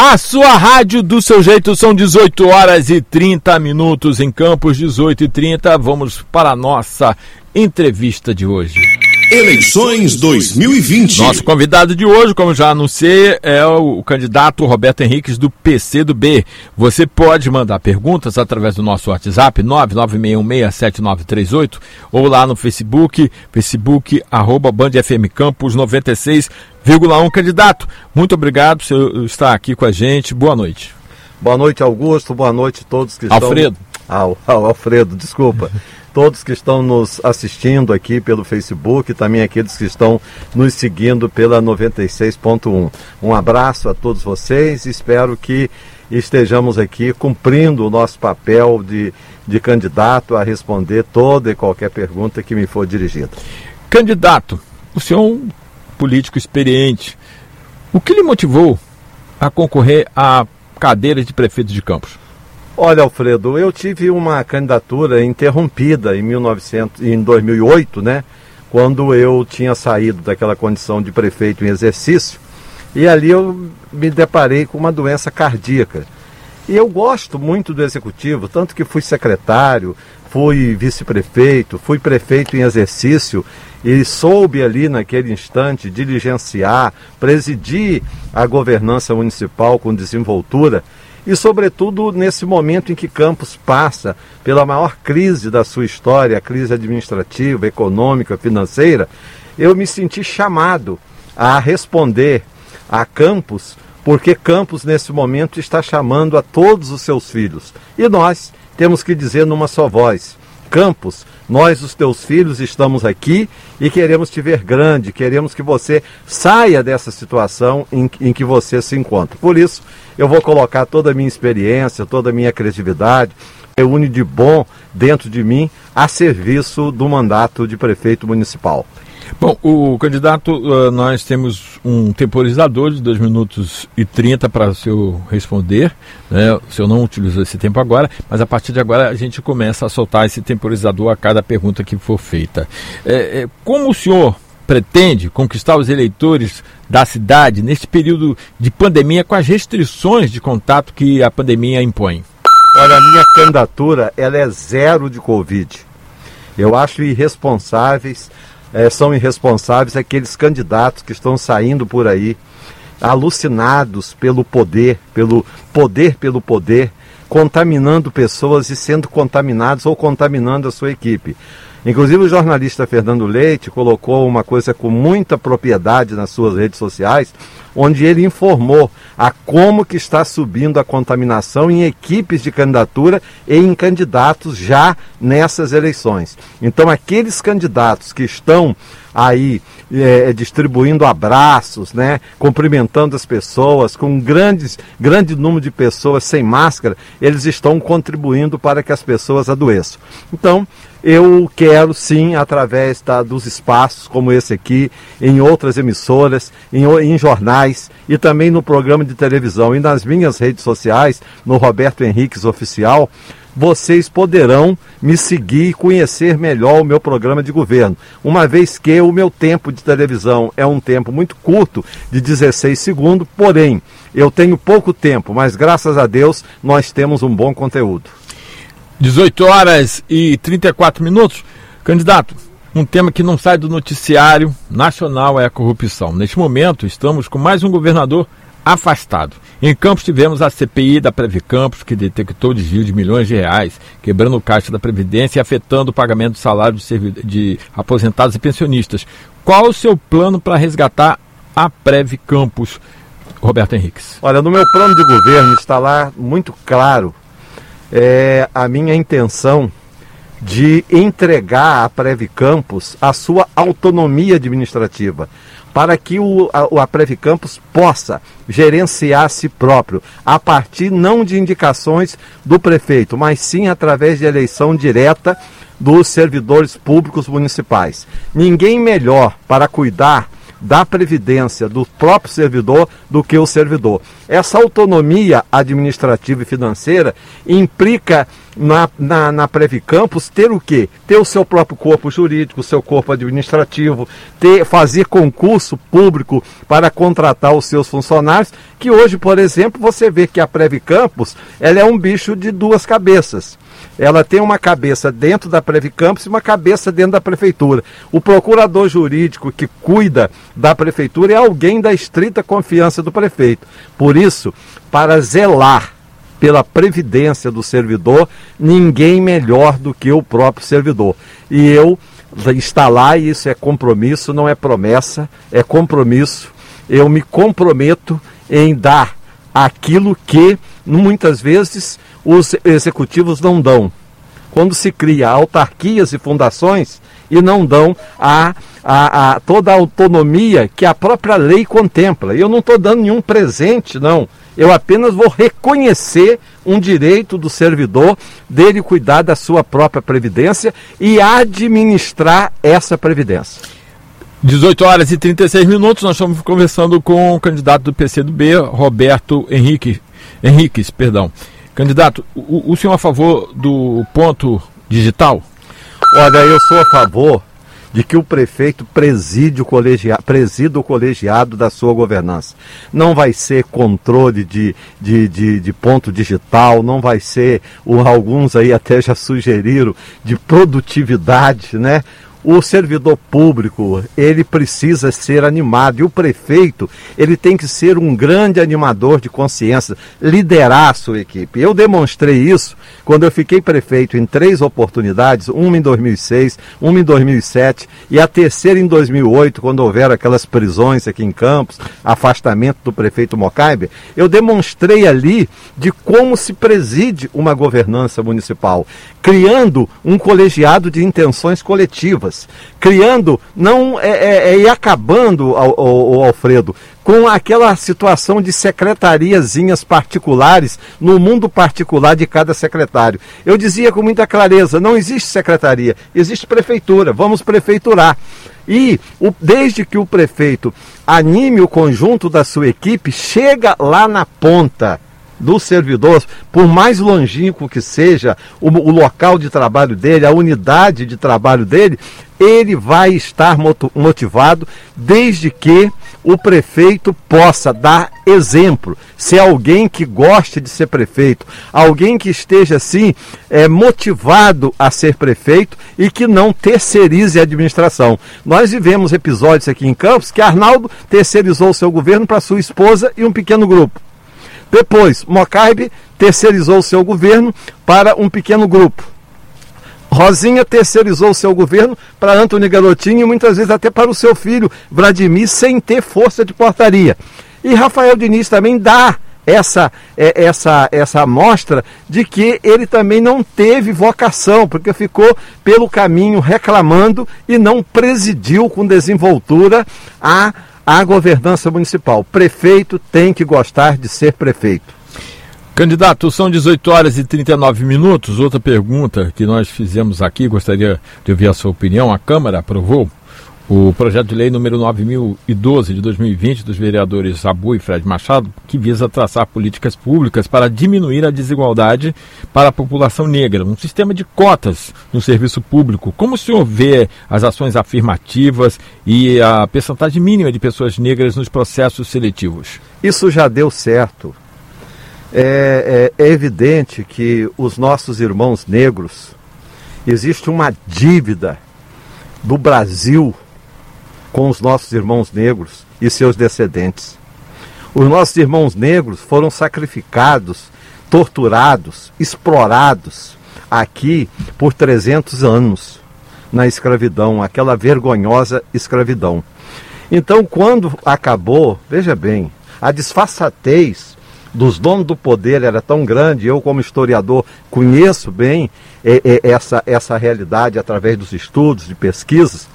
A sua rádio do seu jeito são 18 horas e 30 minutos em Campos, 18 e 30. Vamos para a nossa entrevista de hoje. Eleições 2020. Nosso convidado de hoje, como já anunciei, é o candidato Roberto Henriques do PCdoB. Você pode mandar perguntas através do nosso WhatsApp 996167938 ou lá no Facebook, Facebook arroba Band FM Campos 96,1. Candidato, muito obrigado por estar aqui com a gente. Boa noite. Boa noite, Augusto. Boa noite a todos que estão. Alfredo. Ah, Alfredo, desculpa. todos que estão nos assistindo aqui pelo Facebook também aqueles que estão nos seguindo pela 96.1. Um abraço a todos vocês espero que estejamos aqui cumprindo o nosso papel de, de candidato a responder toda e qualquer pergunta que me for dirigida. Candidato, o senhor é um político experiente. O que lhe motivou a concorrer à cadeira de prefeito de Campos? Olha, Alfredo, eu tive uma candidatura interrompida em, 1900, em 2008, né? Quando eu tinha saído daquela condição de prefeito em exercício. E ali eu me deparei com uma doença cardíaca. E eu gosto muito do executivo, tanto que fui secretário, fui vice-prefeito, fui prefeito em exercício e soube ali naquele instante diligenciar, presidir a governança municipal com desenvoltura e, sobretudo, nesse momento em que Campos passa pela maior crise da sua história, a crise administrativa, econômica, financeira, eu me senti chamado a responder a Campos, porque Campos, nesse momento, está chamando a todos os seus filhos. E nós temos que dizer numa só voz: Campos, nós, os teus filhos, estamos aqui e queremos te ver grande, queremos que você saia dessa situação em, em que você se encontra. Por isso, eu vou colocar toda a minha experiência, toda a minha criatividade, reúne de bom dentro de mim a serviço do mandato de prefeito municipal. Bom, o candidato, uh, nós temos um temporizador de 2 minutos e 30 para o senhor responder. Né? O senhor não utilizou esse tempo agora, mas a partir de agora a gente começa a soltar esse temporizador a cada pergunta que for feita. É, é, como o senhor pretende conquistar os eleitores da cidade neste período de pandemia com as restrições de contato que a pandemia impõe? Olha, a minha candidatura ela é zero de Covid. Eu acho irresponsáveis é, são irresponsáveis aqueles candidatos que estão saindo por aí, alucinados pelo poder, pelo poder pelo poder, contaminando pessoas e sendo contaminados ou contaminando a sua equipe. Inclusive o jornalista Fernando Leite colocou uma coisa com muita propriedade nas suas redes sociais, onde ele informou a como que está subindo a contaminação em equipes de candidatura e em candidatos já nessas eleições. Então aqueles candidatos que estão aí é, distribuindo abraços, né, cumprimentando as pessoas, com grandes, grande número de pessoas sem máscara, eles estão contribuindo para que as pessoas adoeçam. Então, eu quero sim, através dos espaços como esse aqui, em outras emissoras, em, em, jornais e também no programa de televisão e nas minhas redes sociais, no Roberto Henriques Oficial, vocês poderão me seguir e conhecer melhor o meu programa de governo. Uma vez que o meu tempo de televisão é um tempo muito curto, de 16 segundos, porém, eu tenho pouco tempo, mas graças a Deus nós temos um bom conteúdo. 18 horas e 34 minutos. Candidato, um tema que não sai do noticiário nacional é a corrupção. Neste momento, estamos com mais um governador afastado. Em Campos tivemos a CPI da Previcampos, que detectou desvio de milhões de reais, quebrando o caixa da Previdência e afetando o pagamento do salário de, aposentados e pensionistas. Qual o seu plano para resgatar a Previcampos, Roberto Henriques? Olha, no meu plano de governo está lá muito claro é, a minha intenção de entregar à Preve Campos a sua autonomia administrativa, para que o, a, a Preve Campos possa gerenciar a si próprio, a partir não de indicações do prefeito, mas sim através de eleição direta dos servidores públicos municipais. Ninguém melhor para cuidar da previdência do próprio servidor do que o servidor. Essa autonomia administrativa e financeira implica na, na, na Previcampus ter o quê? Ter o seu próprio corpo jurídico, o seu corpo administrativo, ter, fazer concurso público para contratar os seus funcionários, que hoje, por exemplo, você vê que a Previcampus ela é um bicho de duas cabeças ela tem uma cabeça dentro da Previcampus e uma cabeça dentro da prefeitura. O procurador jurídico que cuida da prefeitura é alguém da estrita confiança do prefeito. Por isso, para zelar pela previdência do servidor, ninguém melhor do que o próprio servidor. E eu está lá e isso é compromisso, não é promessa, é compromisso. Eu me comprometo em dar aquilo que muitas vezes os executivos não dão. Quando se cria autarquias e fundações e não dão a, a, a toda a autonomia que a própria lei contempla. Eu não estou dando nenhum presente, não. Eu apenas vou reconhecer um direito do servidor dele cuidar da sua própria previdência e administrar essa previdência. 18 horas e 36 minutos, nós estamos conversando com o candidato do PCdoB, Roberto Henrique, Henriques, perdão. Candidato, o, o senhor a favor do ponto digital? Olha, eu sou a favor de que o prefeito preside o colegiado, presida o colegiado da sua governança. Não vai ser controle de, de, de, de ponto digital, não vai ser, o, alguns aí até já sugeriram, de produtividade, né? O servidor público, ele precisa ser animado. E o prefeito, ele tem que ser um grande animador de consciência, liderar a sua equipe. Eu demonstrei isso quando eu fiquei prefeito em três oportunidades, uma em 2006, uma em 2007 e a terceira em 2008, quando houveram aquelas prisões aqui em Campos, afastamento do prefeito Mocaibe, eu demonstrei ali de como se preside uma governança municipal, criando um colegiado de intenções coletivas criando, não é, é, é e acabando, o, Alfredo, com aquela situação de secretariazinhas particulares no mundo particular de cada secretário. Eu dizia com muita clareza: não existe secretaria, existe prefeitura, vamos prefeiturar. E o, desde que o prefeito anime o conjunto da sua equipe, chega lá na ponta do servidor, por mais longínquo que seja o, o, local de trabalho dele, a unidade de trabalho dele, ele vai estar motivado desde que o prefeito possa dar exemplo, ser alguém que goste de ser prefeito, alguém que esteja assim é, motivado a ser prefeito e que não terceirize a administração. Nós vivemos episódios aqui em Campos que Arnaldo terceirizou seu governo para sua esposa e um pequeno grupo. Depois, Mocaibe terceirizou seu governo para um pequeno grupo. Rosinha terceirizou seu governo para Antônio Garotinho e muitas vezes até para o seu filho Vladimir, sem ter força de portaria. E Rafael Diniz também dá essa, é, essa, essa amostra de que ele também não teve vocação, porque ficou pelo caminho reclamando e não presidiu com desenvoltura a a governança municipal. Prefeito tem que gostar de ser prefeito. Candidato, são 18 horas e 39 minutos. Outra pergunta que nós fizemos aqui, gostaria de ouvir a sua opinião. A Câmara aprovou o projeto de lei número 9012 de 2020 dos vereadores Abu e Fred Machado, que visa traçar políticas públicas para diminuir a desigualdade para a população negra, um sistema de cotas no serviço público. Como o senhor vê as ações afirmativas e a percentagem mínima de pessoas negras nos processos seletivos? Isso já deu certo. É, é, é evidente que os nossos irmãos negros, existe uma dívida do Brasil com os nossos irmãos negros e seus descendentes. Os nossos irmãos negros foram sacrificados, torturados, explorados aqui por 300 anos na escravidão, aquela vergonhosa escravidão. Então, quando acabou, veja bem, a disfarçatez dos donos do poder era tão grande, eu como historiador conheço bem é, é, essa, essa realidade através dos estudos, de pesquisas,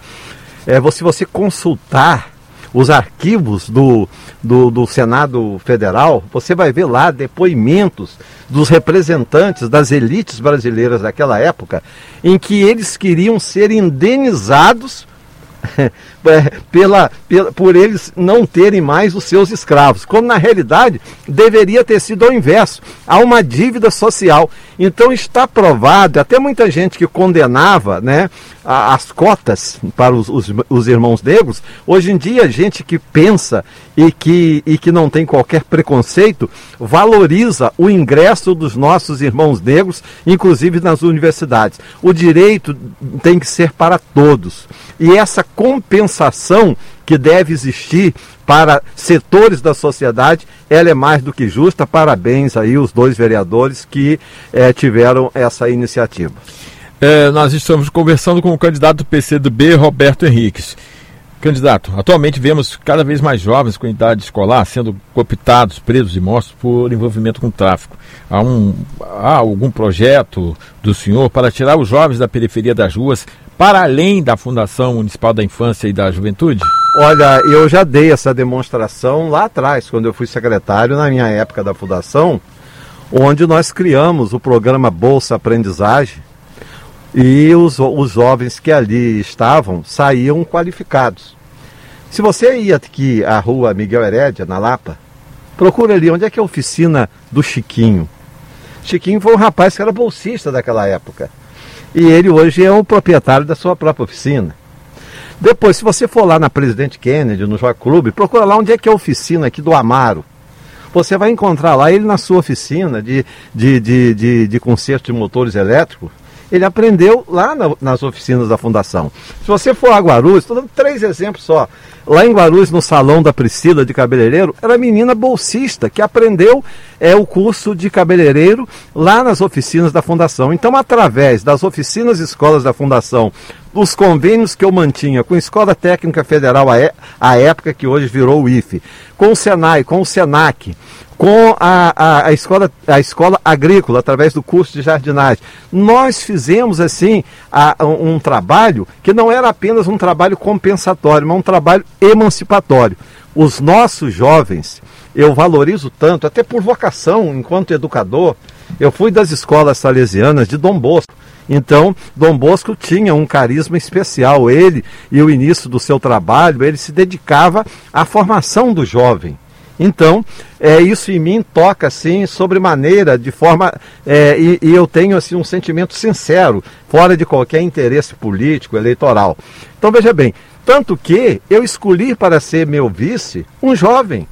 é, se você consultar os arquivos do, do, do, Senado Federal, você vai ver lá depoimentos dos representantes das elites brasileiras daquela época, em que eles queriam ser indenizados é, pela, pela, por eles não terem mais os seus escravos, quando na realidade deveria ter sido ao inverso. Há uma dívida social. Então está provado, até muita gente que condenava né, as cotas para os, os, os, irmãos negros, hoje em dia, gente que pensa e que, e que não tem qualquer preconceito, valoriza o ingresso dos nossos irmãos negros, inclusive nas universidades. O direito tem que ser para todos. E essa compensação que deve existir para setores da sociedade, ela é mais do que justa. Parabéns aí os dois vereadores que eh, tiveram essa iniciativa. É, nós estamos conversando com o candidato do PCdoB, Roberto Henriques. Candidato, atualmente vemos cada vez mais jovens com idade escolar sendo cooptados, presos e mortos por envolvimento com tráfico. Há, um, há algum projeto do senhor para tirar os jovens da periferia das ruas para além da Fundação Municipal da Infância e da Juventude? Olha, eu já dei essa demonstração lá atrás, quando eu fui secretário, na minha época da Fundação, onde nós criamos o programa Bolsa Aprendizagem e os, os jovens que ali estavam saíam qualificados. Se você ia aqui à rua Miguel Herédia, na Lapa, procura ali onde é que é a oficina do Chiquinho. Chiquinho foi um rapaz que era bolsista daquela época. E ele hoje é o proprietário da sua própria oficina. Depois, se você for lá na Presidente Kennedy, no Joia Clube, procura lá onde é que é a oficina aqui do Amaro. Você vai encontrar lá ele na sua oficina de, de, de, de, de conserto de motores elétricos ele aprendeu lá na, nas oficinas da Fundação. Se você for a Guarulhos, estou dando três exemplos só. Lá em Guarulhos, no salão da Priscila de cabeleireiro, era menina bolsista que aprendeu é, o curso de cabeleireiro lá nas oficinas da Fundação. Então, através das oficinas e escolas da Fundação, os convênios que eu mantinha com a Escola Técnica Federal, à época que hoje virou o IFE, com o Senai, com o Senac, com a, a, a, escola, a escola agrícola, através do curso de jardinagem. Nós fizemos, assim, a, um trabalho que não era apenas um trabalho compensatório, mas um trabalho emancipatório. Os nossos jovens, eu valorizo tanto, até por vocação, enquanto educador, eu fui das escolas salesianas de Dom Bosco. Então, Dom Bosco tinha um carisma especial. Ele e o início do seu trabalho, ele se dedicava à formação do jovem. Então, é, isso em mim toca assim sobremaneira, de forma. É, e, e, eu tenho assim um sentimento sincero, fora de qualquer interesse político, eleitoral. Então veja bem, tanto que eu escolhi para ser meu vice um jovem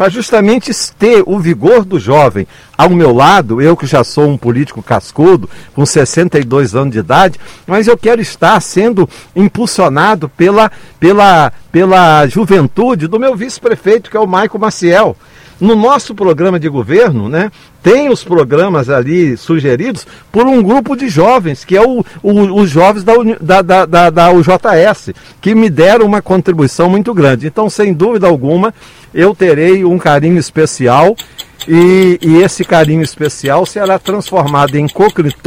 para justamente ter o vigor do jovem ao meu lado, eu que já sou um político cascudo, com 62 anos de idade, mas eu quero estar sendo impulsionado pela, pela, pela juventude do meu vice-prefeito, que é o Maico Maciel. No nosso programa de governo, né, tem os programas ali sugeridos por um grupo de jovens, que é o, o os jovens da, da, da, da, da UJS, que me deram uma contribuição muito grande. Então, sem dúvida alguma, eu terei um carinho especial e, e, esse carinho especial será transformado em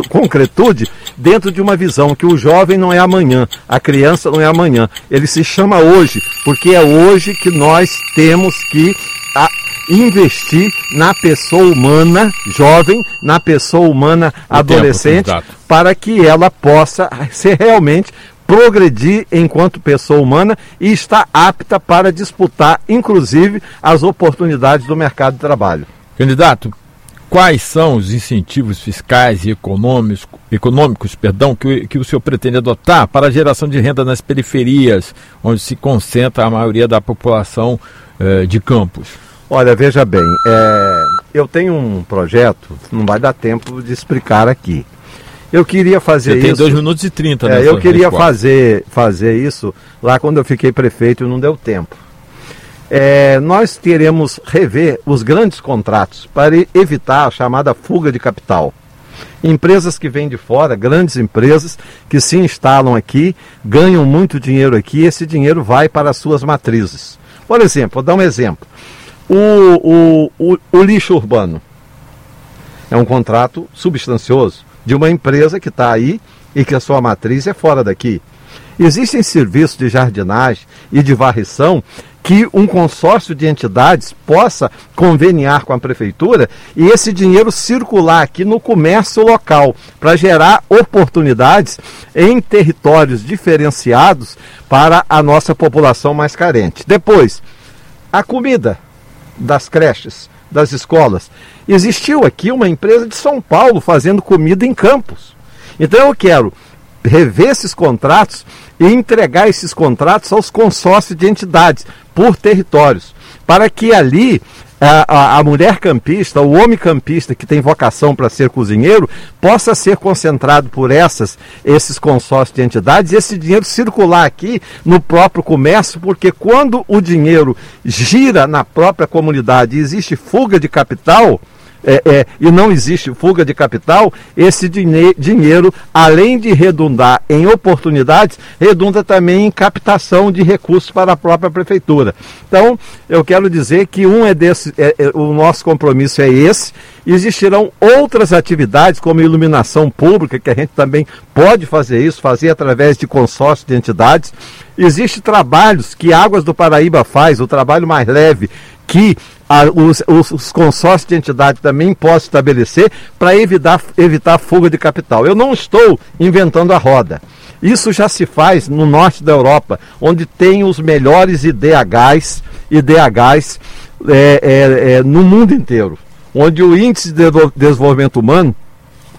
concretude dentro de uma visão que o jovem não é amanhã, a criança não é amanhã, ele se chama hoje, porque é hoje que nós temos que a, investir na pessoa humana jovem, na pessoa humana adolescente, para que ela possa ser realmente progredir enquanto pessoa humana e está apta para disputar, inclusive, as oportunidades do mercado de trabalho. Candidato, quais são os incentivos fiscais e econômicos, econômicos perdão, que, que o senhor pretende adotar para a geração de renda nas periferias, onde se concentra a maioria da população eh, de campos? Olha, veja bem, é, eu tenho um projeto, não vai dar tempo de explicar aqui. Eu queria fazer Você isso. Tem 2 minutos e 30, né? É, eu queria fazer, fazer isso lá quando eu fiquei prefeito e não deu tempo. É, nós queremos rever os grandes contratos para evitar a chamada fuga de capital. Empresas que vêm de fora, grandes empresas que se instalam aqui, ganham muito dinheiro aqui, e esse dinheiro vai para as suas matrizes. Por exemplo, vou dar um exemplo. O, o, o, o lixo urbano é um contrato substancioso de uma empresa que está aí e que a sua matriz é fora daqui. Existem serviços de jardinagem e de varrição que um consórcio de entidades possa conveniar com a prefeitura e esse dinheiro circular aqui no comércio local para gerar oportunidades em territórios diferenciados para a nossa população mais carente. Depois, a comida das creches, das escolas. Existiu aqui uma empresa de São Paulo fazendo comida em campos. Então eu quero rever esses contratos e entregar esses contratos aos consórcios de entidades por territórios, para que ali a, a, mulher campista, o homem campista que tem vocação para ser cozinheiro, possa ser concentrado por essas, esses consórcios de entidades e esse dinheiro circular aqui no próprio comércio, porque quando o dinheiro gira na própria comunidade e existe fuga de capital, é, é, e não existe fuga de capital, esse dinheiro, além de redundar em oportunidades, redunda também em captação de recursos para a própria prefeitura. Então, eu quero dizer que um é desse, é, é, o nosso compromisso é esse. Existirão outras atividades, como iluminação pública, que a gente também pode fazer isso, fazer através de consórcios de entidades. Existem trabalhos que Águas do Paraíba faz, o trabalho mais leve, que a, os, os, os, consórcios de entidade também possam estabelecer para evitar, evitar fuga de capital. Eu não estou inventando a roda. Isso já se faz no norte da Europa, onde tem os melhores IDHs, IDHs é, é, é, no mundo inteiro, onde o índice de desenvolvimento humano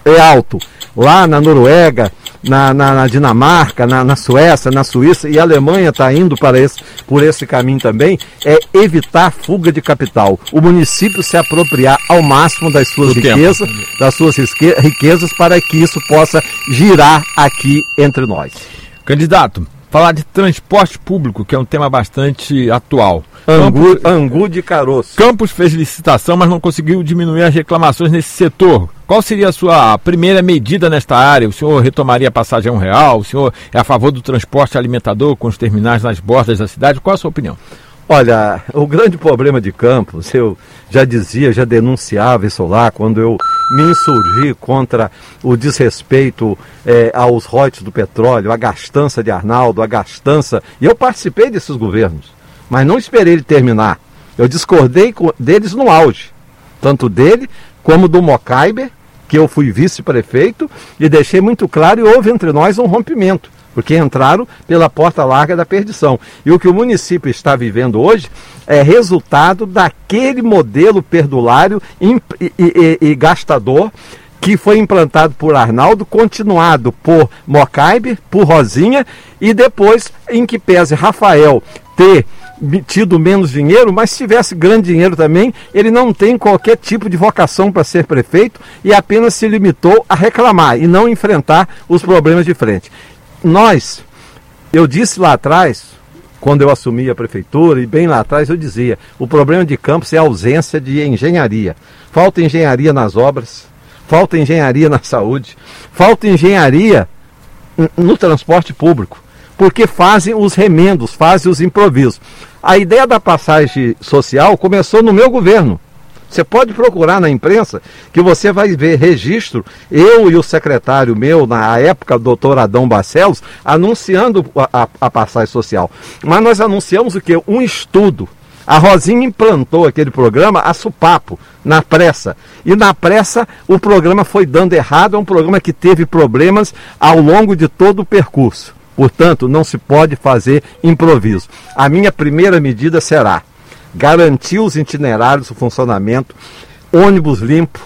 é alto. Lá na Noruega, na, na, na Dinamarca, na, na, Suécia, na Suíça e a Alemanha está indo para esse, por esse caminho também, é evitar fuga de capital. O município se apropriar ao máximo das suas riquezas, das suas riquezas para que isso possa girar aqui entre nós. Candidato, falar de transporte público, que é um tema bastante atual. Angu, Angu de caroço. Campos fez licitação, mas não conseguiu diminuir as reclamações nesse setor. Qual seria a sua primeira medida nesta área? O senhor retomaria a passagem a um real? O senhor é a favor do transporte alimentador com os terminais nas bordas da cidade? Qual a sua opinião? Olha, o grande problema de Campos, eu já dizia, já denunciava isso lá, quando eu me insurgi contra o desrespeito é, aos royalties do petróleo, a gastança de Arnaldo, a gastança. E eu participei desses governos mas não esperei ele terminar. Eu discordei deles no auge, tanto dele como do Mocaiber, que eu fui vice-prefeito, e deixei muito claro, e houve entre nós um rompimento, porque entraram pela porta larga da perdição. E o que o município está vivendo hoje é resultado daquele modelo perdulário e, e, e, e gastador que foi implantado por Arnaldo, continuado por Mocaibe, por Rosinha, e depois, em que pese Rafael ter tido menos dinheiro, mas se tivesse grande dinheiro também, ele não tem qualquer tipo de vocação para ser prefeito e apenas se limitou a reclamar e não enfrentar os problemas de frente. Nós, eu disse lá atrás, quando eu assumi a prefeitura, e bem lá atrás eu dizia, o problema de Campos é a ausência de engenharia. Falta engenharia nas obras, falta engenharia na saúde, falta engenharia no transporte público porque fazem os remendos, fazem os improvisos. A ideia da passagem social começou no meu governo. Você pode procurar na imprensa que você vai ver registro, eu e o secretário meu, na época, doutor Adão Barcelos, anunciando a, a, a passagem social. Mas nós anunciamos o que? Um estudo. A Rosinha implantou aquele programa a supapo, na pressa. E na pressa o programa foi dando errado, é um programa que teve problemas ao longo de todo o percurso. Portanto, não se pode fazer improviso. A minha primeira medida será garantir os itinerários, o funcionamento, ônibus limpo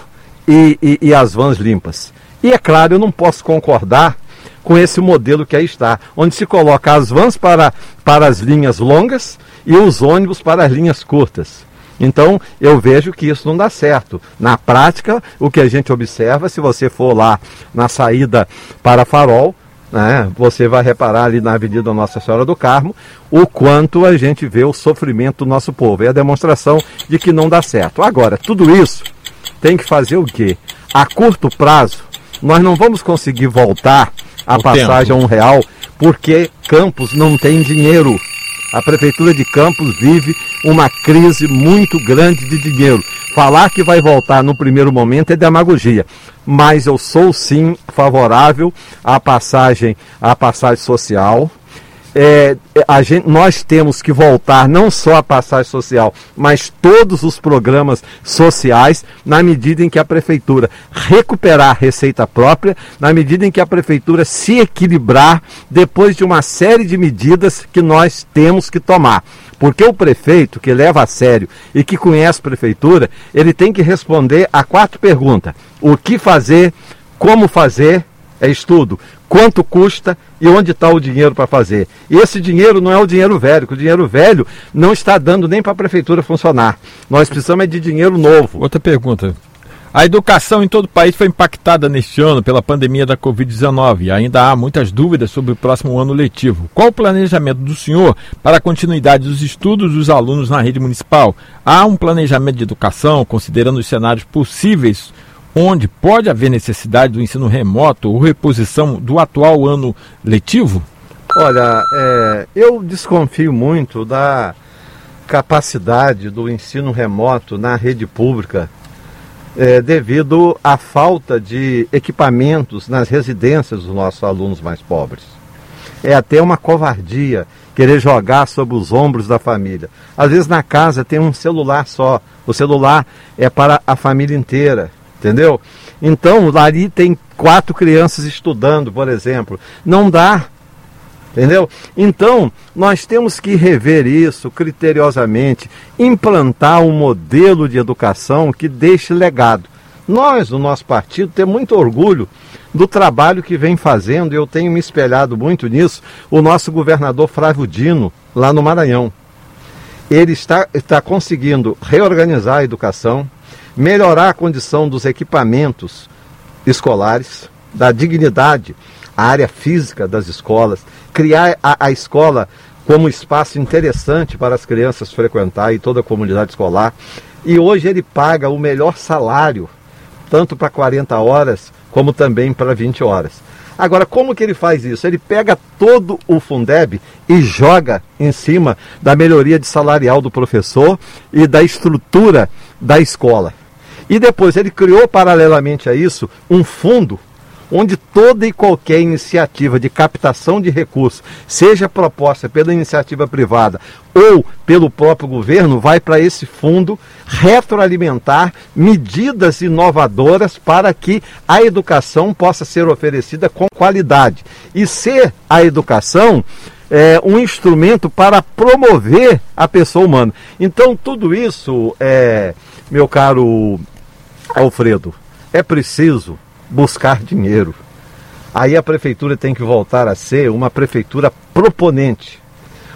e, e, e as vans limpas. E é claro, eu não posso concordar com esse modelo que aí está, onde se coloca as vans para, para as linhas longas e os ônibus para as linhas curtas. Então, eu vejo que isso não dá certo. Na prática, o que a gente observa, se você for lá na saída para Farol, né, você vai reparar ali na Avenida Nossa Senhora do Carmo o quanto a gente vê o sofrimento do nosso povo. É a demonstração de que não dá certo. Agora, tudo isso tem que fazer o quê? A curto prazo, nós não vamos conseguir voltar a o passagem tempo. a um real porque Campos não tem dinheiro. A Prefeitura de Campos vive uma crise muito grande de dinheiro. Falar que vai voltar no primeiro momento é demagogia, mas eu sou sim favorável à passagem, à passagem social. É, gente, nós temos que voltar não só a passagem social, mas todos os programas sociais, na medida em que a prefeitura recuperar a receita própria, na medida em que a prefeitura se equilibrar depois de uma série de medidas que nós temos que tomar. Porque o prefeito que leva a sério e que conhece a prefeitura, ele tem que responder a quatro perguntas: o que fazer, como fazer, é estudo, quanto custa e onde está o dinheiro para fazer. E esse dinheiro não é o dinheiro velho, que o dinheiro velho não está dando nem para a prefeitura funcionar. Nós precisamos é de dinheiro novo. Outra pergunta. A educação em todo o país foi impactada neste ano pela pandemia da Covid-19 e ainda há muitas dúvidas sobre o próximo ano letivo. Qual o planejamento do senhor para a continuidade dos estudos dos alunos na rede municipal? Há um planejamento de educação, considerando os cenários possíveis onde pode haver necessidade do ensino remoto ou reposição do atual ano letivo? Olha, é, eu desconfio muito da capacidade do ensino remoto na rede pública é, devido à falta de equipamentos nas residências dos nossos alunos mais pobres. É até uma covardia querer jogar sobre os ombros da família. Às vezes na casa tem um celular só, o celular é para a família inteira entendeu? Então, ali tem quatro crianças estudando, por exemplo. Não dá, entendeu? Então, nós temos que rever isso criteriosamente, implantar um modelo de educação que deixe legado. Nós, no nosso partido, temos muito orgulho do trabalho que vem fazendo, e eu tenho me espelhado muito nisso, o nosso governador Flávio Dino, lá no Maranhão. Ele está, está conseguindo reorganizar a educação, melhorar a condição dos equipamentos escolares, da dignidade, a área física das escolas, criar a, a escola como espaço interessante para as crianças frequentar e toda a comunidade escolar. E hoje ele paga o melhor salário, tanto para 40 horas como também para 20 horas. Agora, como que ele faz isso? Ele pega todo o Fundeb e joga em cima da melhoria de salarial do professor e da estrutura da escola. E depois ele criou, paralelamente a isso, um fundo onde toda e qualquer iniciativa de captação de recursos, seja proposta pela iniciativa privada ou pelo próprio governo, vai para esse fundo retroalimentar medidas inovadoras para que a educação possa ser oferecida com qualidade e ser a educação é, um instrumento para promover a pessoa humana. Então, tudo isso, é, meu caro Alfredo, é preciso buscar dinheiro. Aí a prefeitura tem que voltar a ser uma prefeitura proponente.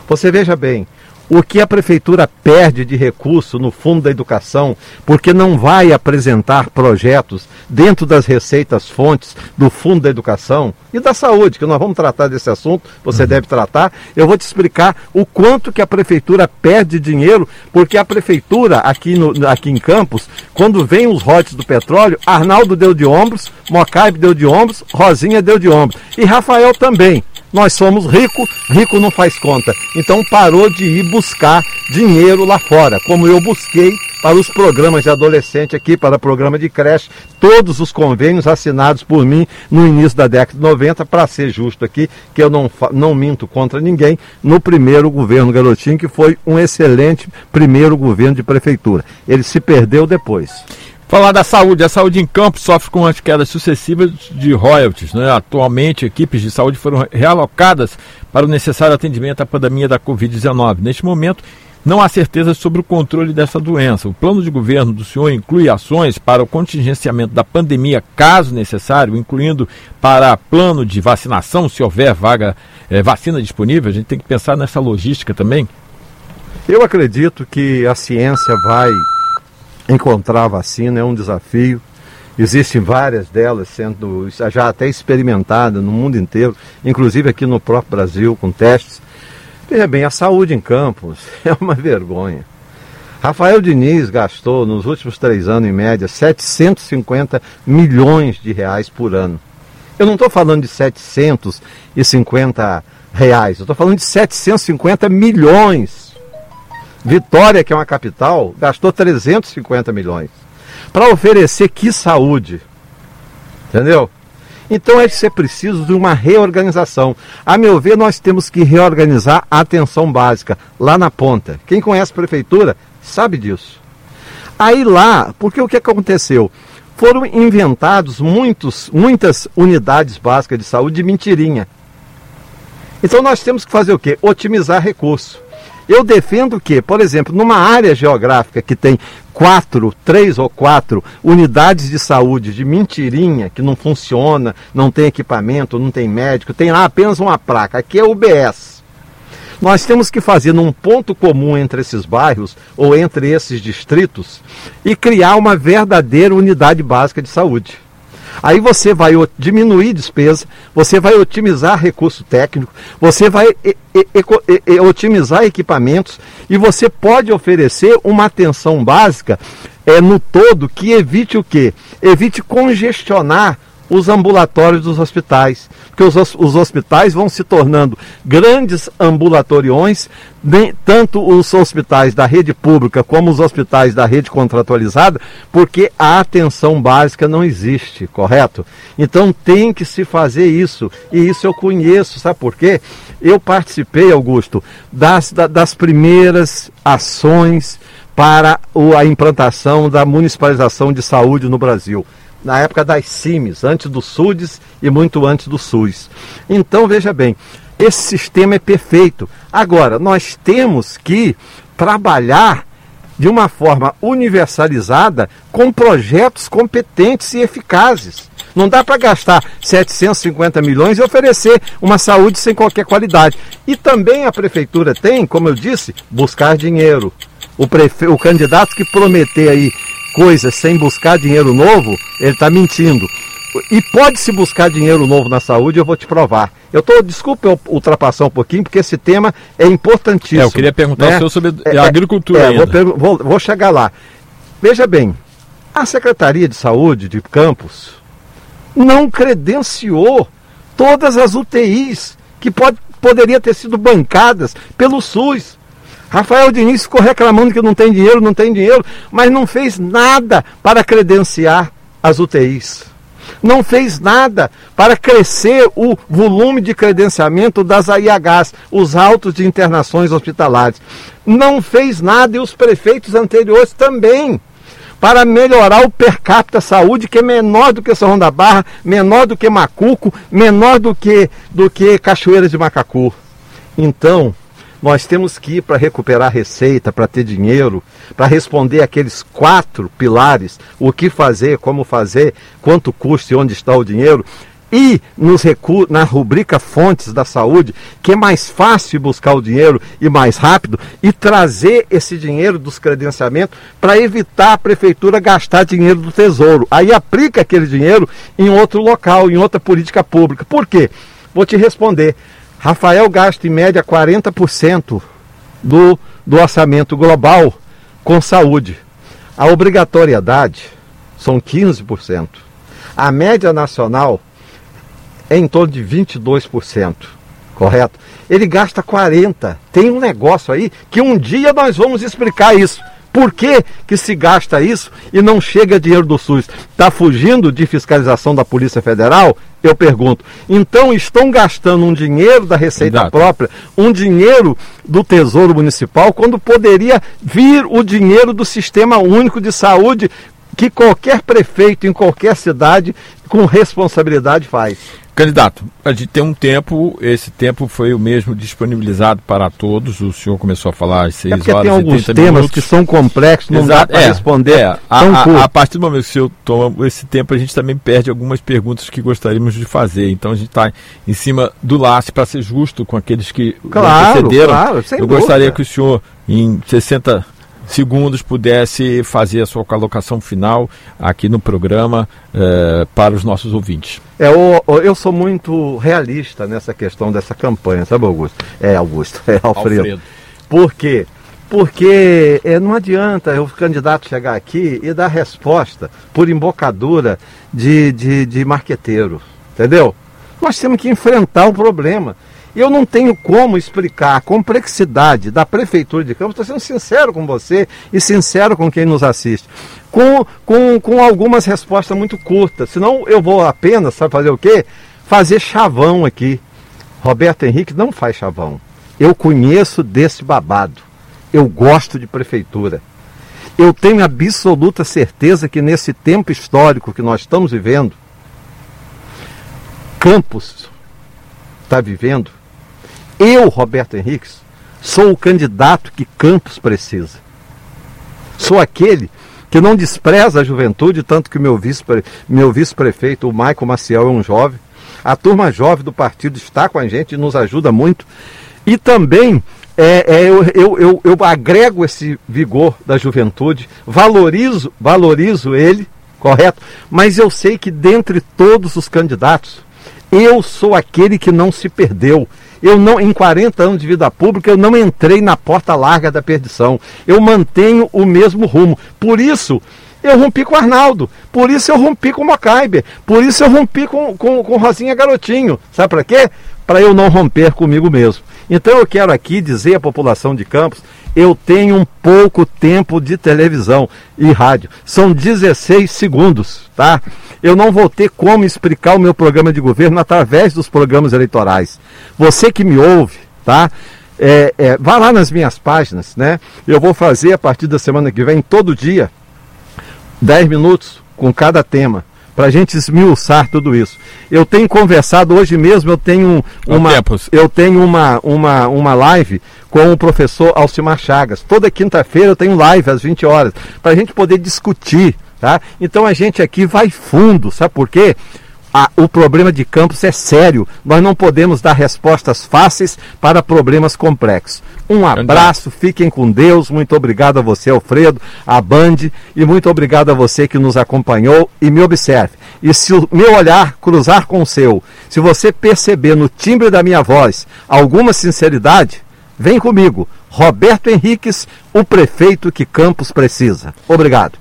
Você veja bem, o que a prefeitura perde de recurso no fundo da educação, porque não vai apresentar projetos dentro das receitas fontes do fundo da educação e da saúde, que nós vamos tratar desse assunto, você uhum. deve tratar. Eu vou te explicar o quanto que a prefeitura perde dinheiro, porque a prefeitura aqui, no, aqui em Campos, quando vem os rotes do petróleo, Arnaldo deu de ombros, Mocaibe deu de ombros, Rosinha deu de ombros e Rafael também nós somos ricos, rico não faz conta. Então parou de ir buscar dinheiro lá fora, como eu busquei para os programas de adolescente aqui, para o programa de creche, todos os convênios assinados por mim no início da década de 90, para ser justo aqui, que eu não, não minto contra ninguém, no primeiro governo Garotinho, que foi um excelente primeiro governo de prefeitura. Ele se perdeu depois. Falar da saúde. A saúde em campo sofre com as quedas sucessivas de royalties. Né? Atualmente, equipes de saúde foram realocadas para o necessário atendimento à pandemia da Covid-19. Neste momento, não há certeza sobre o controle dessa doença. O plano de governo do senhor inclui ações para o contingenciamento da pandemia, caso necessário, incluindo para plano de vacinação, se houver vaga, é, vacina disponível. A gente tem que pensar nessa logística também. Eu acredito que a ciência vai encontrar vacina é um desafio. Existem várias delas sendo já até experimentadas no mundo inteiro, inclusive aqui no próprio Brasil, com testes. Veja bem, a saúde em campos é uma vergonha. Rafael Diniz gastou nos últimos três anos, em média, 750 milhões de reais por ano. Eu não estou falando de 750 reais, eu estou falando de 750 milhões Vitória, que é uma capital, gastou 350 milhões. Para oferecer que saúde? Entendeu? Então é ser preciso de uma reorganização. A meu ver, nós temos que reorganizar a atenção básica lá na ponta. Quem conhece a prefeitura sabe disso. Aí lá, porque o que aconteceu? Foram inventados muitos, muitas unidades básicas de saúde de mentirinha. Então nós temos que fazer o quê? Otimizar recurso. Eu defendo que, por exemplo, numa área geográfica que tem quatro, três ou quatro unidades de saúde de mentirinha, que não funciona, não tem equipamento, não tem médico, tem lá apenas uma placa, aqui é UBS. Nós temos que fazer num ponto comum entre esses bairros ou entre esses distritos e criar uma verdadeira unidade básica de saúde. Aí você vai diminuir despesa, você vai otimizar recurso técnico, você vai e, e, e, otimizar equipamentos e você pode oferecer uma atenção básica é, no todo que evite o quê? Evite congestionar os ambulatórios dos hospitais, porque os, os hospitais vão se tornando grandes ambulatoriões, nem, tanto os hospitais da rede pública como os hospitais da rede contratualizada, porque a atenção básica não existe, correto? Então tem que se fazer isso, e isso eu conheço, sabe por quê? Eu participei, Augusto, das, das primeiras ações para a implantação da municipalização de saúde no Brasil na época das CIMES, antes do SUDES e muito antes do SUS. Então, veja bem, esse sistema é perfeito. Agora, nós temos que trabalhar de uma forma universalizada com projetos competentes e eficazes. Não dá para gastar 750 milhões e oferecer uma saúde sem qualquer qualidade. E também a prefeitura tem, como eu disse, buscar dinheiro. O, prefe... o candidato que prometer aí coisas sem buscar dinheiro novo, ele está mentindo. E pode-se buscar dinheiro novo na saúde, eu vou te provar. Eu estou, desculpe eu ultrapassar um pouquinho, porque esse tema é importantíssimo. É, eu queria perguntar né? o senhor sobre é, a agricultura. É, vou, vou, vou chegar lá. Veja bem, a Secretaria de Saúde de Campos não credenciou todas as UTIs que pode, poderiam ter sido bancadas pelo SUS. Rafael Diniz ficou reclamando que não tem dinheiro, não tem dinheiro, mas não fez nada para credenciar as UTIs. Não fez nada para crescer o volume de credenciamento das AIHs, os autos de internações hospitalares. Não fez nada e os prefeitos anteriores também para melhorar o per capita saúde, que é menor do que São João da Barra, menor do que Macuco, menor do que, do que Cachoeiras de Macacu. Então, nós temos que ir para recuperar receita, para ter dinheiro, para responder aqueles quatro pilares: o que fazer, como fazer, quanto custa e onde está o dinheiro. E nos na rubrica Fontes da Saúde, que é mais fácil buscar o dinheiro e mais rápido, e trazer esse dinheiro dos credenciamentos para evitar a prefeitura gastar dinheiro do tesouro. Aí aplica aquele dinheiro em outro local, em outra política pública. Por quê? Vou te responder. Rafael gasta em média 40% do, do orçamento global com saúde. A obrigatoriedade são 15%. A média nacional é em torno de 22%, correto? Ele gasta 40%. Tem um negócio aí que um dia nós vamos explicar isso. Por que, que se gasta isso e não chega dinheiro do SUS? Está fugindo de fiscalização da Polícia Federal? Eu pergunto. Então estão gastando um dinheiro da Receita Exato. própria, um dinheiro do Tesouro Municipal, quando poderia vir o dinheiro do Sistema Único de Saúde que qualquer prefeito em qualquer cidade com responsabilidade faz. Candidato, a gente tem um tempo, esse tempo foi o mesmo disponibilizado para todos. O senhor começou a falar às 6 é horas. Tem alguns temas minutos. que são complexos, não Exato, dá para é, responder. É, a, a, a, partir do momento que o senhor toma esse tempo, a gente também perde algumas perguntas que gostaríamos de fazer. Então a gente está em cima do laço para ser justo com aqueles que claro, antecederam. Claro, Eu dúvida. gostaria que o senhor, em 60 segundos pudesse fazer a sua colocação final aqui no programa eh, para os nossos ouvintes. É, eu, eu sou muito realista nessa questão dessa campanha, sabe, Augusto? É, Augusto, é Alfredo. Alfredo. Por quê? Porque é, não adianta o candidato chegar aqui e dar resposta por embocadura de, de, de marqueteiro, entendeu? Nós temos que enfrentar o problema. Eu não tenho como explicar a complexidade da Prefeitura de Campos, estou sendo sincero com você e sincero com quem nos assiste, com, com, com algumas respostas muito curtas, senão eu vou apenas, sabe fazer o quê? Fazer chavão aqui. Roberto Henrique não faz chavão. Eu conheço desse babado. Eu gosto de prefeitura. Eu tenho absoluta certeza que nesse tempo histórico que nós estamos vivendo, Campos está vivendo, eu, Roberto Henriques, sou o candidato que Campos precisa. Sou aquele que não despreza a juventude, tanto que meu vice-prefeito, meu vice o Maicon Maciel, é um jovem. A turma jovem do partido está com a gente e nos ajuda muito. E também é, é, eu, eu, eu, eu, agrego esse vigor da juventude, valorizo, valorizo ele, correto? Mas eu sei que dentre todos os candidatos, eu sou aquele que não se perdeu. Eu não, em 40 anos de vida pública, eu não entrei na porta larga da perdição. Eu mantenho o mesmo rumo. Por isso, eu rompi com o Arnaldo. Por isso eu rompi com o Mocaiber. Por isso eu rompi com, com, com Rosinha Garotinho. Sabe para quê? Para eu não romper comigo mesmo. Então eu quero aqui dizer à população de Campos, eu tenho um pouco tempo de televisão e rádio. São 16 segundos, tá? Eu não vou ter como explicar o meu programa de governo através dos programas eleitorais. Você que me ouve, tá? É, é, vá lá nas minhas páginas, né? Eu vou fazer a partir da semana que vem, todo dia, 10 minutos com cada tema para a gente esmiuçar tudo isso. Eu tenho conversado hoje mesmo, eu tenho uma, eu tenho uma, uma, uma live com o professor Alcimar Chagas. Toda quinta-feira eu tenho live às 20 horas, para a gente poder discutir. Tá? Então a gente aqui vai fundo, sabe por quê? A, o problema de campos é sério. Nós não podemos dar respostas fáceis para problemas complexos. Um abraço, fiquem com Deus. Muito obrigado a você, Alfredo, a Band, e muito obrigado a você que nos acompanhou e me observe. E se o meu olhar cruzar com o seu, se você perceber no timbre da minha voz alguma sinceridade, vem comigo. Roberto Henriques, o prefeito que Campos precisa. Obrigado.